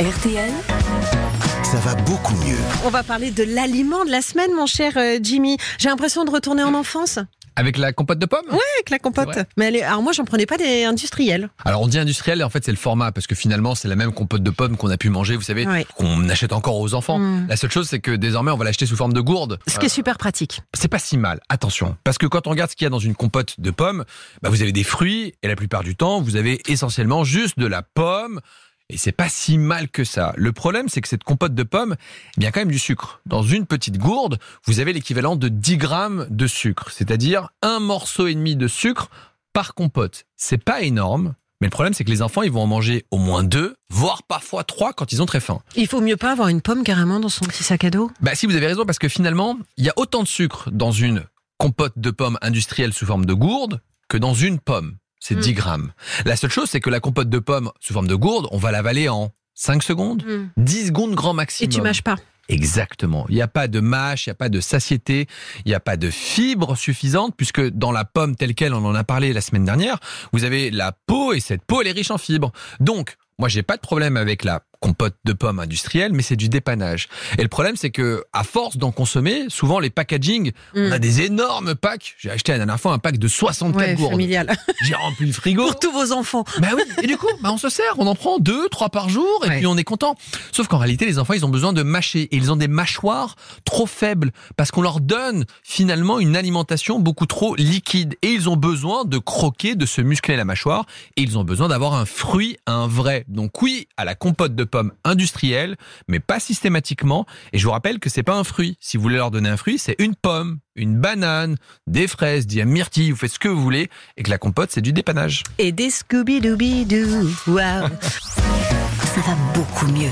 RTL, Ça va beaucoup mieux. On va parler de l'aliment de la semaine, mon cher euh, Jimmy. J'ai l'impression de retourner en enfance Avec la compote de pommes avec la compote. Mais elle est- alors moi, j'en prenais pas des industriels. Alors on dit industriel et en fait c'est le format parce que finalement c'est la même compote de pommes qu'on a pu manger, vous savez, Ouais. qu'on achète encore aux enfants. Mm. La seule chose c'est que désormais on va l'acheter sous forme de gourde. Ce qui est super pratique. C'est pas si mal, attention. Parce que quand on regarde ce qu'il y a dans une compote de pommes, bah vous avez des fruits et la plupart du temps vous avez essentiellement juste de la pomme. Et c'est pas si mal que ça. Le problème, c'est que cette compote de pommes, il y a quand même du sucre. Dans une petite gourde, vous avez l'équivalent de 10 grammes de sucre. C'est-à-dire un morceau et demi de sucre par compote. C'est pas énorme. Mais le problème, c'est que les enfants, ils vont en manger au moins deux, voire parfois trois quand ils ont très faim. Il faut mieux pas avoir une pomme carrément dans son petit sac à dos? Bah si vous avez raison parce que finalement, il y a autant de sucre dans une compote de pommes industrielle sous forme de gourde que dans une pomme. C'est Mm. 10 grammes. La seule chose, c'est que la compote de pommes sous forme de gourde, on va l'avaler en 5 secondes, 10 secondes grand Et maximum. tu mâches pas. Exactement. Il n'y a pas de mâche, il n'y a pas de satiété, il n'y a pas de fibres suffisantes, puisque dans la pomme telle qu'elle, on en a parlé la semaine dernière, vous avez la peau et cette peau, elle est riche en fibres. Donc, moi, j'ai pas de problème avec la compote de pommes industrielle, mais c'est du dépannage. Et le problème, c'est que à force d'en consommer, souvent les packaging, on Mm. a des énormes packs. J'ai acheté la dernière fois un pack de 64 Ouais, gourdes. J'ai rempli le frigo. Pour tous vos enfants. Bah oui, et du coup, bah on se sert, on en prend deux, trois par jour, et Ouais. puis on est content. Sauf qu'en réalité, les enfants, ils ont besoin de mâcher, et ils ont des mâchoires trop faibles, parce qu'on leur donne finalement une alimentation beaucoup trop liquide, et ils ont besoin de croquer, de se muscler la mâchoire, et ils ont besoin d'avoir un fruit, un vrai. Donc oui, à la compote de pommes industrielle, mais pas systématiquement. Et je vous rappelle que c'est pas un fruit. Si vous voulez leur donner un fruit, c'est une pomme, une banane, des fraises, des myrtilles, vous faites ce que vous voulez, et que la compote, c'est du dépannage. Et des Scooby-Dooby-Doo. Waouh. ça va beaucoup mieux.